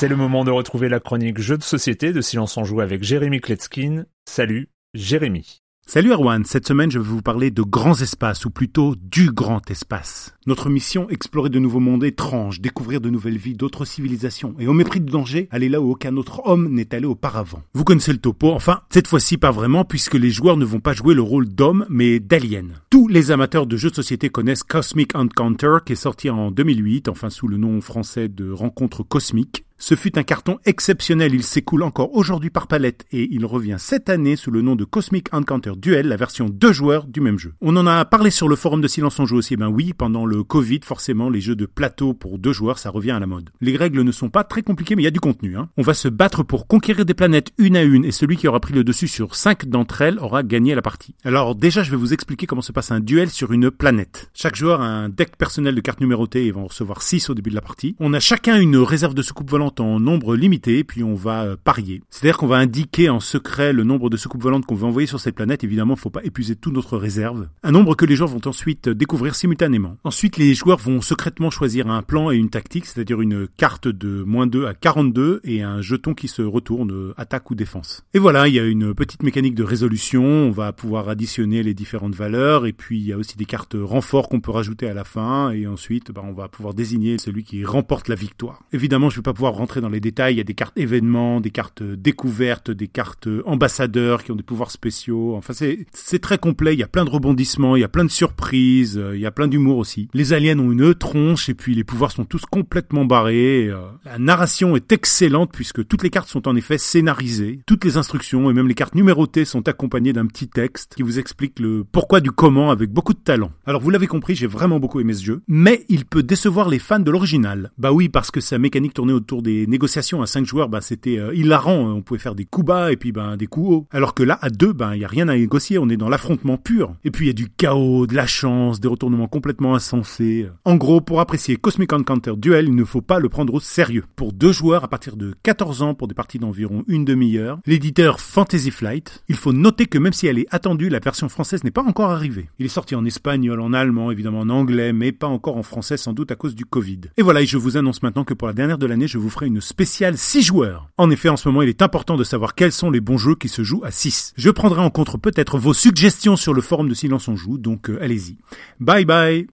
C'est le moment de retrouver la chronique Jeux de société de Silence en Joue avec Jérémy Kletskin. Salut, Jérémy. Salut Erwan, cette semaine je vais vous parler de grands espaces, ou plutôt du grand espace. Notre mission, explorer de nouveaux mondes étranges, découvrir de nouvelles vies, d'autres civilisations, et au mépris du danger, aller là où aucun autre homme n'est allé auparavant. Vous connaissez le topo, enfin, cette fois-ci pas vraiment, puisque les joueurs ne vont pas jouer le rôle d'homme, mais d'alien. Tous les amateurs de jeux de société connaissent Cosmic Encounter, qui est sorti en 2008, enfin sous le nom français de Rencontre Cosmique. Ce fut un carton exceptionnel, il s'écoule encore aujourd'hui par palette et il revient cette année sous le nom de Cosmic Encounter Duel, la version deux joueurs du même jeu. On en a parlé sur le forum de Silence en Jeu aussi, ben oui, pendant le Covid, forcément, les jeux de plateau pour deux joueurs, ça revient à la mode. Les règles ne sont pas très compliquées, mais il y a du contenu. Hein. On va se battre pour conquérir des planètes une à une et celui qui aura pris le dessus sur cinq d'entre elles aura gagné la partie. Alors déjà, je vais vous expliquer comment se passe un duel sur une planète. Chaque joueur a un deck personnel de cartes numérotées et va en recevoir 6 au début de la partie. On a chacun une réserve de soucoupe volante en nombre limité, puis on va euh, parier. C'est-à-dire qu'on va indiquer en secret le nombre de soucoupes volantes qu'on veut envoyer sur cette planète. Évidemment, il faut pas épuiser toute notre réserve. Un nombre que les joueurs vont ensuite découvrir simultanément. Ensuite, les joueurs vont secrètement choisir un plan et une tactique, c'est-à-dire une carte de moins 2 à 42 et un jeton qui se retourne euh, attaque ou défense. Et voilà, il y a une petite mécanique de résolution. On va pouvoir additionner les différentes valeurs et puis il y a aussi des cartes renforts qu'on peut rajouter à la fin et ensuite, bah, on va pouvoir désigner celui qui remporte la victoire. Évidemment, je ne vais pas pouvoir rentrer dans les détails. Il y a des cartes événements, des cartes découvertes, des cartes ambassadeurs qui ont des pouvoirs spéciaux. Enfin, c'est, très complet. Il y a plein de rebondissements, il y a plein de surprises, il y a plein d'humour aussi. Les aliens ont une tronche et puis les pouvoirs sont tous complètement barrés. La narration est excellente puisque toutes les cartes sont en effet scénarisées. Toutes les instructions et même les cartes numérotées sont accompagnées d'un petit texte qui vous explique le pourquoi du comment avec beaucoup de talent. Alors vous l'avez compris, j'ai vraiment beaucoup aimé ce jeu, mais il peut décevoir les fans de l'original. Bah oui, parce que sa mécanique tournée autour des négociations à 5 joueurs, bah c'était euh, hilarant, on pouvait faire des coups bas et puis ben des coups hauts. Alors que là à 2, ben il y a rien à négocier, on est dans l'affrontement pur. Et puis il y a du chaos, de la chance, des retournements complètement insensés. En gros, pour apprécier Cosmic Encounter Duel, il ne faut pas le prendre au sérieux. Pour deux joueurs à partir de 14 ans pour des parties d'environ une demi-heure, l'éditeur Fantasy Flight, il faut noter que même si elle est attendue, la version française n'est pas encore arrivée. Il est sorti en espagnol, en allemand, évidemment en anglais, mais pas encore en français sans doute à cause du Covid. Et voilà, et je vous annonce maintenant que pour la dernière de l'année, je vous une spéciale 6 joueurs. En effet, en ce moment, il est important de savoir quels sont les bons jeux qui se jouent à 6. Je prendrai en compte peut-être vos suggestions sur le forum de Silence on Joue, donc euh, allez-y. Bye bye